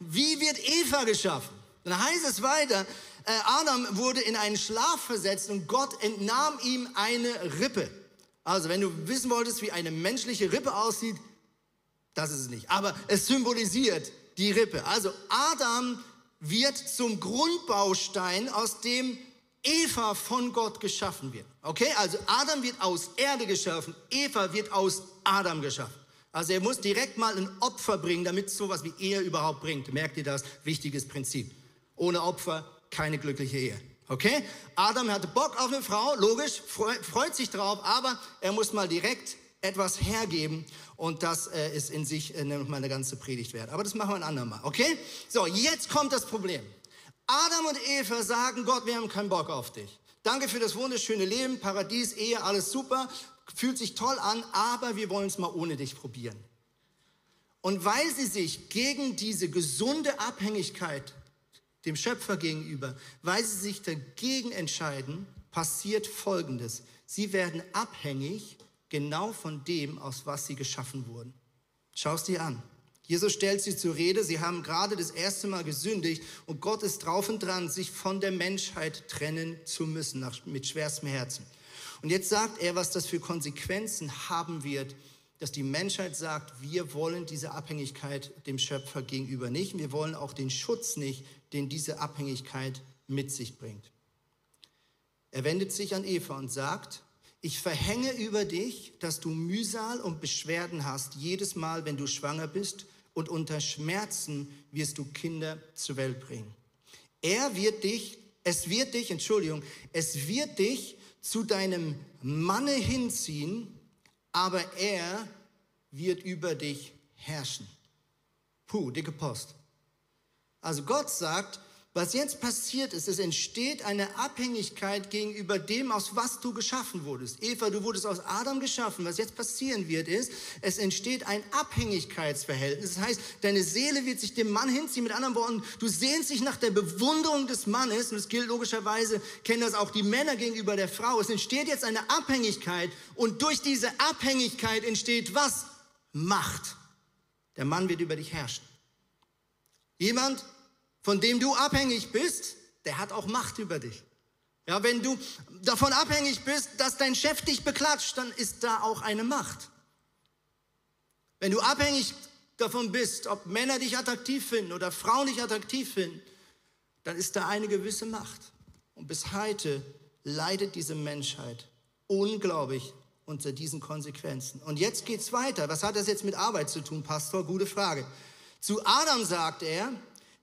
Wie wird Eva geschaffen? Dann heißt es weiter, äh, Adam wurde in einen Schlaf versetzt und Gott entnahm ihm eine Rippe. Also, wenn du wissen wolltest, wie eine menschliche Rippe aussieht, das ist es nicht. Aber es symbolisiert die Rippe. Also, Adam wird zum Grundbaustein, aus dem Eva von Gott geschaffen wird. Okay, also Adam wird aus Erde geschaffen, Eva wird aus Adam geschaffen. Also er muss direkt mal ein Opfer bringen, damit es sowas wie Ehe überhaupt bringt. Merkt ihr das? Wichtiges Prinzip. Ohne Opfer keine glückliche Ehe. Okay? Adam hatte Bock auf eine Frau, logisch, freut sich drauf, aber er muss mal direkt etwas hergeben und das äh, ist in sich äh, mal eine ganze Predigt wert. Aber das machen wir ein andermal, okay? So, jetzt kommt das Problem. Adam und Eva sagen, Gott, wir haben keinen Bock auf dich. Danke für das wunderschöne Leben, Paradies, Ehe, alles super fühlt sich toll an, aber wir wollen es mal ohne dich probieren. Und weil sie sich gegen diese gesunde Abhängigkeit dem Schöpfer gegenüber, weil sie sich dagegen entscheiden, passiert Folgendes. Sie werden abhängig genau von dem, aus was sie geschaffen wurden. Schau es dir an. Jesus stellt sie zur Rede, sie haben gerade das erste Mal gesündigt und Gott ist drauf und dran, sich von der Menschheit trennen zu müssen, mit schwerstem Herzen. Und jetzt sagt er, was das für Konsequenzen haben wird, dass die Menschheit sagt, wir wollen diese Abhängigkeit dem Schöpfer gegenüber nicht. Wir wollen auch den Schutz nicht, den diese Abhängigkeit mit sich bringt. Er wendet sich an Eva und sagt, ich verhänge über dich, dass du Mühsal und Beschwerden hast, jedes Mal, wenn du schwanger bist, und unter Schmerzen wirst du Kinder zur Welt bringen. Er wird dich, es wird dich, Entschuldigung, es wird dich zu deinem Manne hinziehen, aber er wird über dich herrschen. Puh, dicke Post. Also Gott sagt, was jetzt passiert ist, es entsteht eine Abhängigkeit gegenüber dem, aus was du geschaffen wurdest. Eva, du wurdest aus Adam geschaffen. Was jetzt passieren wird, ist, es entsteht ein Abhängigkeitsverhältnis. Das heißt, deine Seele wird sich dem Mann hinziehen. Mit anderen Worten, du sehnst dich nach der Bewunderung des Mannes. Und es gilt logischerweise, kennen das auch die Männer gegenüber der Frau. Es entsteht jetzt eine Abhängigkeit. Und durch diese Abhängigkeit entsteht was? Macht. Der Mann wird über dich herrschen. Jemand, von dem du abhängig bist, der hat auch Macht über dich. Ja, wenn du davon abhängig bist, dass dein Chef dich beklatscht, dann ist da auch eine Macht. Wenn du abhängig davon bist, ob Männer dich attraktiv finden oder Frauen dich attraktiv finden, dann ist da eine gewisse Macht. Und bis heute leidet diese Menschheit unglaublich unter diesen Konsequenzen. Und jetzt geht's weiter. Was hat das jetzt mit Arbeit zu tun, Pastor? Gute Frage. Zu Adam sagt er,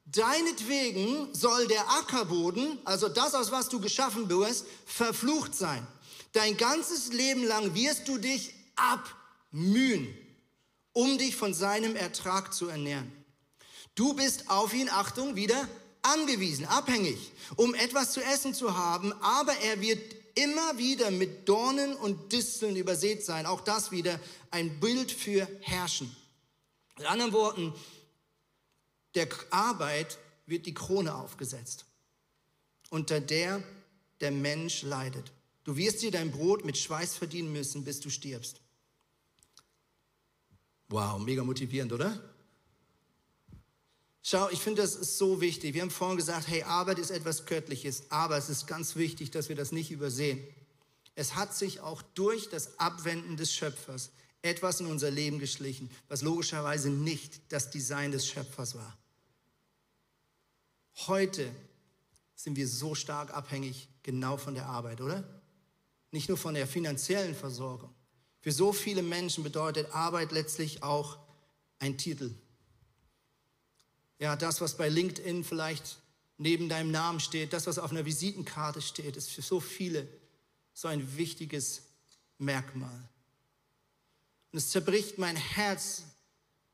Deinetwegen soll der Ackerboden, also das, aus was du geschaffen wirst, verflucht sein. Dein ganzes Leben lang wirst du dich abmühen, um dich von seinem Ertrag zu ernähren. Du bist auf ihn, Achtung, wieder angewiesen, abhängig, um etwas zu essen zu haben, aber er wird immer wieder mit Dornen und Disteln übersät sein. Auch das wieder ein Bild für Herrschen. In anderen Worten, der Arbeit wird die Krone aufgesetzt, unter der der Mensch leidet. Du wirst dir dein Brot mit Schweiß verdienen müssen, bis du stirbst. Wow, mega motivierend, oder? Schau, ich finde, das ist so wichtig. Wir haben vorhin gesagt, hey, Arbeit ist etwas Göttliches, aber es ist ganz wichtig, dass wir das nicht übersehen. Es hat sich auch durch das Abwenden des Schöpfers etwas in unser Leben geschlichen, was logischerweise nicht das Design des Schöpfers war. Heute sind wir so stark abhängig genau von der Arbeit, oder? Nicht nur von der finanziellen Versorgung. Für so viele Menschen bedeutet Arbeit letztlich auch ein Titel. Ja, das, was bei LinkedIn vielleicht neben deinem Namen steht, das, was auf einer Visitenkarte steht, ist für so viele so ein wichtiges Merkmal. Und es zerbricht mein Herz,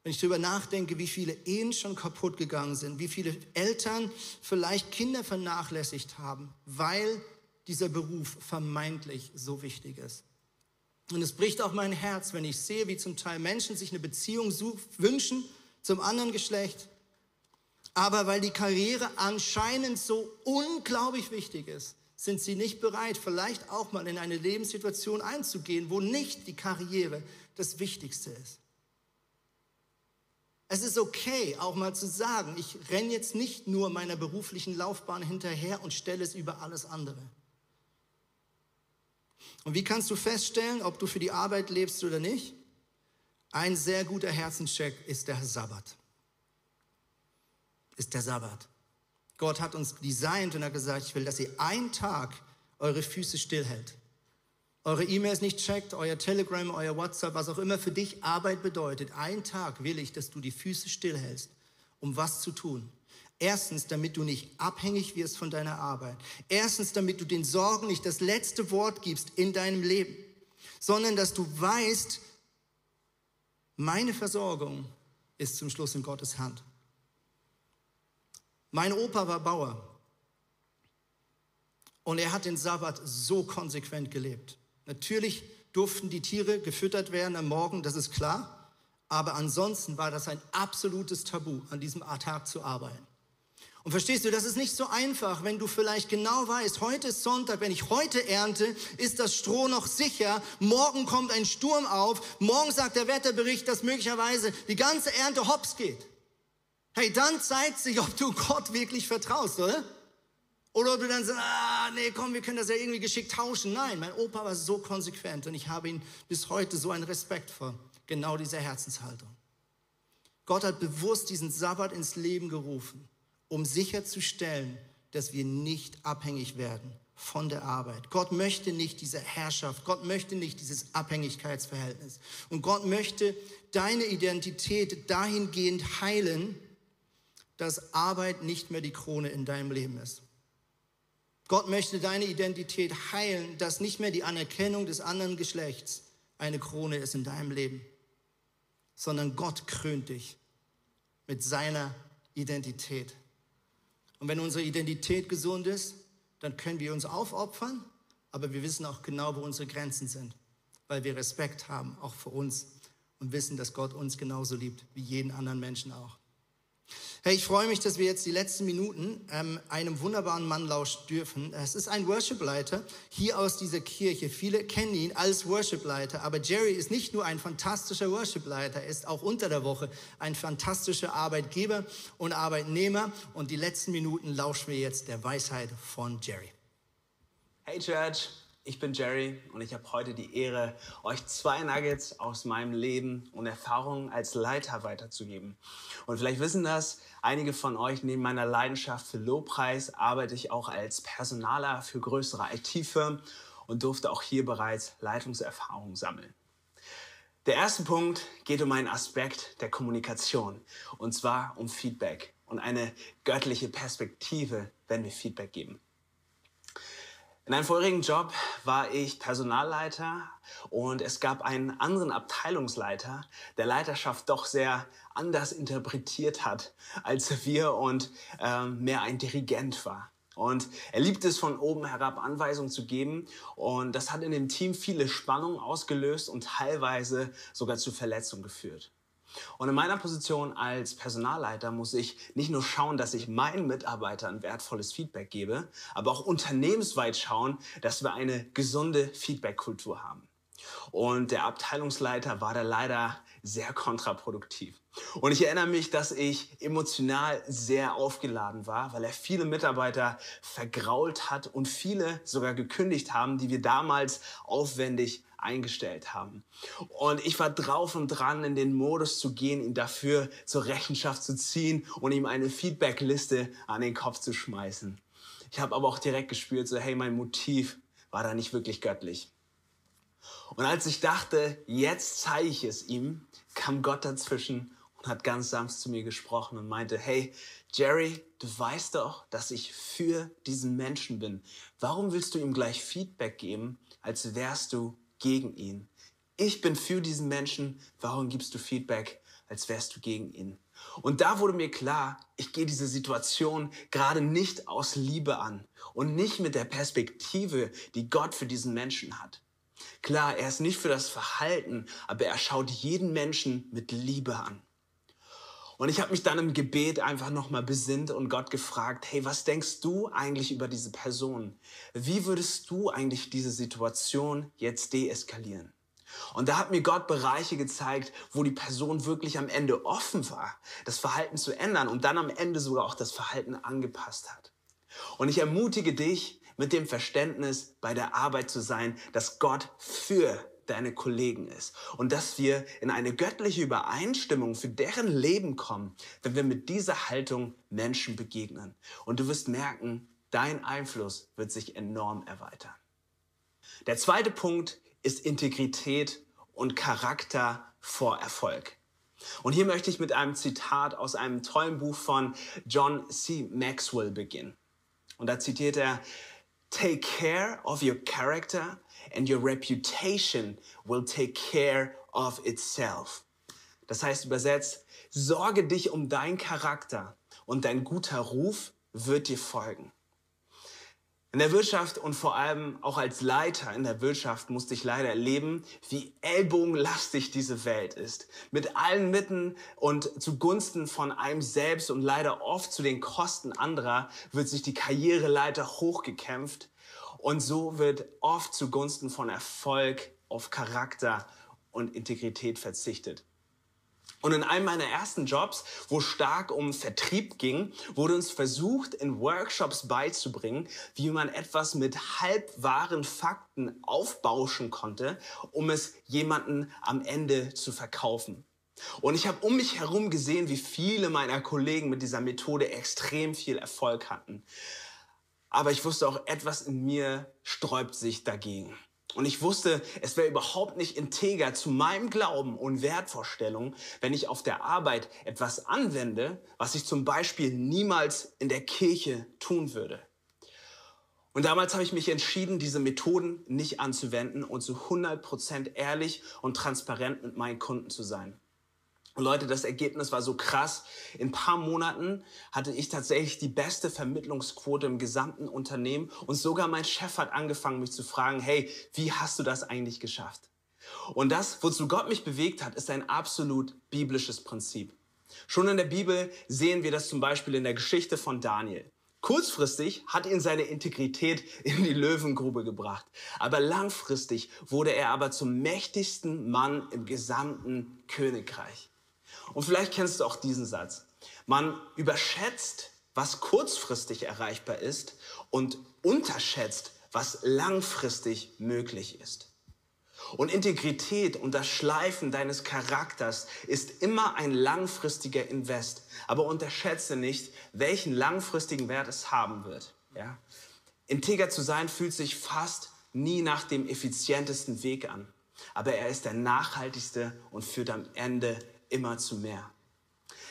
wenn ich darüber nachdenke, wie viele Ehen schon kaputt gegangen sind, wie viele Eltern vielleicht Kinder vernachlässigt haben, weil dieser Beruf vermeintlich so wichtig ist. Und es bricht auch mein Herz, wenn ich sehe, wie zum Teil Menschen sich eine Beziehung wünschen zum anderen Geschlecht, aber weil die Karriere anscheinend so unglaublich wichtig ist, sind sie nicht bereit, vielleicht auch mal in eine Lebenssituation einzugehen, wo nicht die Karriere das Wichtigste ist. Es ist okay, auch mal zu sagen, ich renne jetzt nicht nur meiner beruflichen Laufbahn hinterher und stelle es über alles andere. Und wie kannst du feststellen, ob du für die Arbeit lebst oder nicht? Ein sehr guter Herzenscheck ist der Sabbat. Ist der Sabbat. Gott hat uns designt und hat gesagt, ich will, dass ihr einen Tag eure Füße stillhält eure E-Mails nicht checkt, euer Telegram, euer WhatsApp, was auch immer für dich Arbeit bedeutet. Einen Tag will ich, dass du die Füße stillhältst, um was zu tun. Erstens, damit du nicht abhängig wirst von deiner Arbeit. Erstens, damit du den Sorgen nicht das letzte Wort gibst in deinem Leben, sondern dass du weißt, meine Versorgung ist zum Schluss in Gottes Hand. Mein Opa war Bauer und er hat den Sabbat so konsequent gelebt. Natürlich durften die Tiere gefüttert werden am Morgen, das ist klar. Aber ansonsten war das ein absolutes Tabu, an diesem Tag zu arbeiten. Und verstehst du, das ist nicht so einfach, wenn du vielleicht genau weißt, heute ist Sonntag, wenn ich heute ernte, ist das Stroh noch sicher, morgen kommt ein Sturm auf, morgen sagt der Wetterbericht, dass möglicherweise die ganze Ernte hops geht. Hey, dann zeigt sich, ob du Gott wirklich vertraust, oder? Oder ob du dann sagst, ah, nee, komm, wir können das ja irgendwie geschickt tauschen. Nein, mein Opa war so konsequent und ich habe ihn bis heute so einen Respekt vor genau dieser Herzenshaltung. Gott hat bewusst diesen Sabbat ins Leben gerufen um sicherzustellen, dass wir nicht abhängig werden von der Arbeit. Gott möchte nicht diese Herrschaft, Gott möchte nicht dieses Abhängigkeitsverhältnis. Und Gott möchte deine Identität dahingehend heilen, dass Arbeit nicht mehr die Krone in deinem Leben ist. Gott möchte deine Identität heilen, dass nicht mehr die Anerkennung des anderen Geschlechts eine Krone ist in deinem Leben, sondern Gott krönt dich mit seiner Identität. Und wenn unsere Identität gesund ist, dann können wir uns aufopfern, aber wir wissen auch genau, wo unsere Grenzen sind, weil wir Respekt haben, auch für uns und wissen, dass Gott uns genauso liebt wie jeden anderen Menschen auch. Hey, ich freue mich, dass wir jetzt die letzten Minuten ähm, einem wunderbaren Mann lauschen dürfen. Es ist ein Worshipleiter hier aus dieser Kirche. Viele kennen ihn als Worshipleiter, aber Jerry ist nicht nur ein fantastischer Worshipleiter, er ist auch unter der Woche ein fantastischer Arbeitgeber und Arbeitnehmer. Und die letzten Minuten lauschen wir jetzt der Weisheit von Jerry. Hey Church, ich bin Jerry und ich habe heute die Ehre, euch zwei Nuggets aus meinem Leben und Erfahrungen als Leiter weiterzugeben. Und vielleicht wissen das einige von euch, neben meiner Leidenschaft für Lobpreis arbeite ich auch als Personaler für größere IT-Firmen und durfte auch hier bereits Leitungserfahrungen sammeln. Der erste Punkt geht um einen Aspekt der Kommunikation und zwar um Feedback und eine göttliche Perspektive, wenn wir Feedback geben. In einem vorherigen Job war ich Personalleiter und es gab einen anderen Abteilungsleiter, der Leiterschaft doch sehr anders interpretiert hat als wir und äh, mehr ein Dirigent war. Und er liebt es, von oben herab Anweisungen zu geben. Und das hat in dem Team viele Spannungen ausgelöst und teilweise sogar zu Verletzungen geführt. Und in meiner Position als Personalleiter muss ich nicht nur schauen, dass ich meinen Mitarbeitern wertvolles Feedback gebe, aber auch unternehmensweit schauen, dass wir eine gesunde Feedback-Kultur haben. Und der Abteilungsleiter war da leider sehr kontraproduktiv. Und ich erinnere mich, dass ich emotional sehr aufgeladen war, weil er viele Mitarbeiter vergrault hat und viele sogar gekündigt haben, die wir damals aufwendig eingestellt haben. Und ich war drauf und dran, in den Modus zu gehen, ihn dafür zur Rechenschaft zu ziehen und ihm eine Feedbackliste an den Kopf zu schmeißen. Ich habe aber auch direkt gespürt, so hey, mein Motiv war da nicht wirklich göttlich. Und als ich dachte, jetzt zeige ich es ihm, kam Gott dazwischen und hat ganz sanft zu mir gesprochen und meinte, hey, Jerry, du weißt doch, dass ich für diesen Menschen bin. Warum willst du ihm gleich Feedback geben, als wärst du gegen ihn. Ich bin für diesen Menschen, warum gibst du Feedback, als wärst du gegen ihn? Und da wurde mir klar, ich gehe diese Situation gerade nicht aus Liebe an und nicht mit der Perspektive, die Gott für diesen Menschen hat. Klar, er ist nicht für das Verhalten, aber er schaut jeden Menschen mit Liebe an. Und ich habe mich dann im Gebet einfach nochmal besinnt und Gott gefragt, hey, was denkst du eigentlich über diese Person? Wie würdest du eigentlich diese Situation jetzt deeskalieren? Und da hat mir Gott Bereiche gezeigt, wo die Person wirklich am Ende offen war, das Verhalten zu ändern und dann am Ende sogar auch das Verhalten angepasst hat. Und ich ermutige dich, mit dem Verständnis bei der Arbeit zu sein, dass Gott für deine Kollegen ist und dass wir in eine göttliche Übereinstimmung für deren Leben kommen, wenn wir mit dieser Haltung Menschen begegnen. Und du wirst merken, dein Einfluss wird sich enorm erweitern. Der zweite Punkt ist Integrität und Charakter vor Erfolg. Und hier möchte ich mit einem Zitat aus einem tollen Buch von John C. Maxwell beginnen. Und da zitiert er, Take care of your character and your reputation will take care of itself. Das heißt übersetzt, sorge dich um deinen Charakter und dein guter Ruf wird dir folgen. In der Wirtschaft und vor allem auch als Leiter in der Wirtschaft musste ich leider erleben, wie ellbogenlastig diese Welt ist. Mit allen Mitten und zugunsten von einem selbst und leider oft zu den Kosten anderer wird sich die Karriereleiter hochgekämpft und so wird oft zugunsten von Erfolg auf Charakter und Integrität verzichtet. Und in einem meiner ersten Jobs, wo stark um Vertrieb ging, wurde uns versucht, in Workshops beizubringen, wie man etwas mit halbwahren Fakten aufbauschen konnte, um es jemanden am Ende zu verkaufen. Und ich habe um mich herum gesehen, wie viele meiner Kollegen mit dieser Methode extrem viel Erfolg hatten. Aber ich wusste auch, etwas in mir sträubt sich dagegen. Und ich wusste, es wäre überhaupt nicht integer zu meinem Glauben und Wertvorstellungen, wenn ich auf der Arbeit etwas anwende, was ich zum Beispiel niemals in der Kirche tun würde. Und damals habe ich mich entschieden, diese Methoden nicht anzuwenden und zu 100% ehrlich und transparent mit meinen Kunden zu sein. Und Leute, das Ergebnis war so krass. In ein paar Monaten hatte ich tatsächlich die beste Vermittlungsquote im gesamten Unternehmen. Und sogar mein Chef hat angefangen, mich zu fragen, hey, wie hast du das eigentlich geschafft? Und das, wozu Gott mich bewegt hat, ist ein absolut biblisches Prinzip. Schon in der Bibel sehen wir das zum Beispiel in der Geschichte von Daniel. Kurzfristig hat ihn seine Integrität in die Löwengrube gebracht. Aber langfristig wurde er aber zum mächtigsten Mann im gesamten Königreich. Und vielleicht kennst du auch diesen Satz. Man überschätzt, was kurzfristig erreichbar ist und unterschätzt, was langfristig möglich ist. Und Integrität und das Schleifen deines Charakters ist immer ein langfristiger Invest. Aber unterschätze nicht, welchen langfristigen Wert es haben wird. Ja? Integer zu sein fühlt sich fast nie nach dem effizientesten Weg an. Aber er ist der nachhaltigste und führt am Ende immer zu mehr.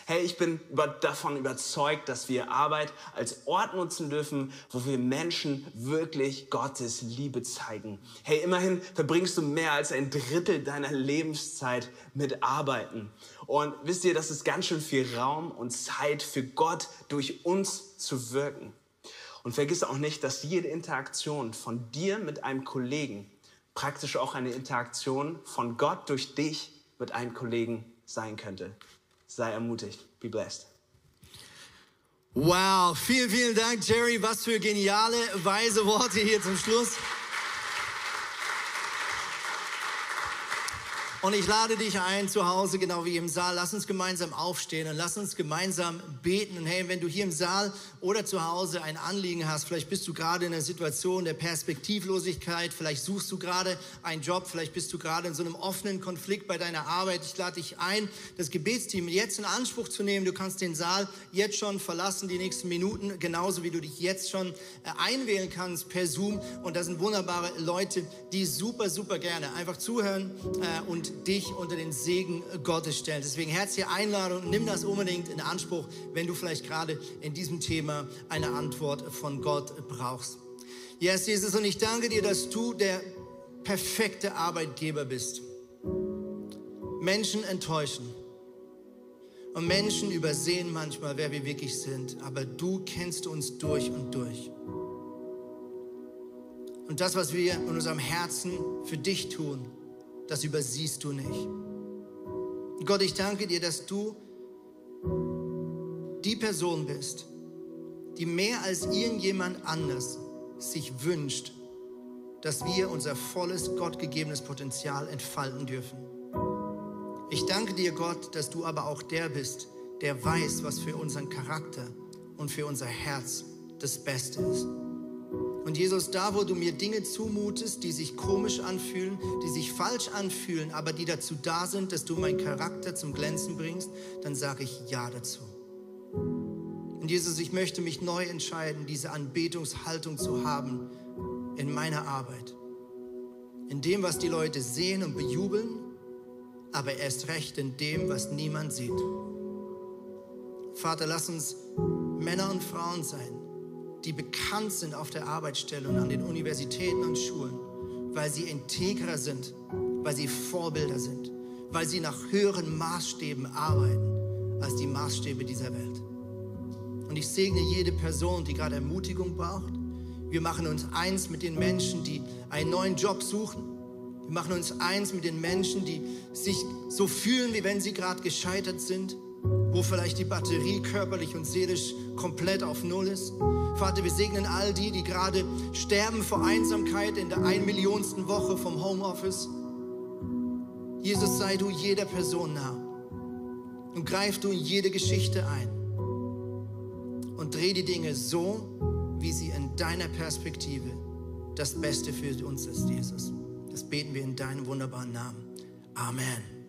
Hey, ich bin davon überzeugt, dass wir Arbeit als Ort nutzen dürfen, wo wir Menschen wirklich Gottes Liebe zeigen. Hey, immerhin verbringst du mehr als ein Drittel deiner Lebenszeit mit Arbeiten. Und wisst ihr, das ist ganz schön viel Raum und Zeit für Gott durch uns zu wirken. Und vergiss auch nicht, dass jede Interaktion von dir mit einem Kollegen praktisch auch eine Interaktion von Gott durch dich mit einem Kollegen sein könnte. Sei ermutigt. Be blessed. Wow, vielen, vielen Dank, Jerry. Was für geniale, weise Worte hier zum Schluss. Und ich lade dich ein zu Hause, genau wie im Saal. Lass uns gemeinsam aufstehen und lass uns gemeinsam beten. Und hey, wenn du hier im Saal oder zu Hause ein Anliegen hast, vielleicht bist du gerade in einer Situation der Perspektivlosigkeit, vielleicht suchst du gerade einen Job, vielleicht bist du gerade in so einem offenen Konflikt bei deiner Arbeit. Ich lade dich ein, das Gebetsteam jetzt in Anspruch zu nehmen. Du kannst den Saal jetzt schon verlassen, die nächsten Minuten, genauso wie du dich jetzt schon äh, einwählen kannst per Zoom. Und das sind wunderbare Leute, die super, super gerne einfach zuhören äh, dich unter den Segen Gottes stellen. Deswegen herzliche Einladung, nimm das unbedingt in Anspruch, wenn du vielleicht gerade in diesem Thema eine Antwort von Gott brauchst. Yes, Jesus, und ich danke dir, dass du der perfekte Arbeitgeber bist. Menschen enttäuschen. Und Menschen übersehen manchmal, wer wir wirklich sind. Aber du kennst uns durch und durch. Und das, was wir in unserem Herzen für dich tun, das übersiehst du nicht. Gott, ich danke dir, dass du die Person bist, die mehr als irgendjemand anders sich wünscht, dass wir unser volles, gottgegebenes Potenzial entfalten dürfen. Ich danke dir, Gott, dass du aber auch der bist, der weiß, was für unseren Charakter und für unser Herz das Beste ist. Und Jesus, da wo du mir Dinge zumutest, die sich komisch anfühlen, die sich falsch anfühlen, aber die dazu da sind, dass du meinen Charakter zum Glänzen bringst, dann sage ich Ja dazu. Und Jesus, ich möchte mich neu entscheiden, diese Anbetungshaltung zu haben in meiner Arbeit. In dem, was die Leute sehen und bejubeln, aber erst recht in dem, was niemand sieht. Vater, lass uns Männer und Frauen sein, die bekannt sind auf der Arbeitsstelle und an den Universitäten und Schulen, weil sie integrer sind, weil sie Vorbilder sind, weil sie nach höheren Maßstäben arbeiten als die Maßstäbe dieser Welt. Und ich segne jede Person, die gerade Ermutigung braucht, Wir machen uns eins mit den Menschen, die einen neuen Job suchen. Wir machen uns eins mit den Menschen, die sich so fühlen, wie wenn sie gerade gescheitert sind, wo vielleicht die Batterie körperlich und seelisch komplett auf Null ist. Vater, wir segnen all die, die gerade sterben vor Einsamkeit in der ein Millionsten Woche vom Homeoffice. Jesus, sei du jeder Person nah und greif du in jede Geschichte ein und dreh die Dinge so, wie sie in deiner Perspektive das Beste für uns ist, Jesus. Das beten wir in deinem wunderbaren Namen. Amen.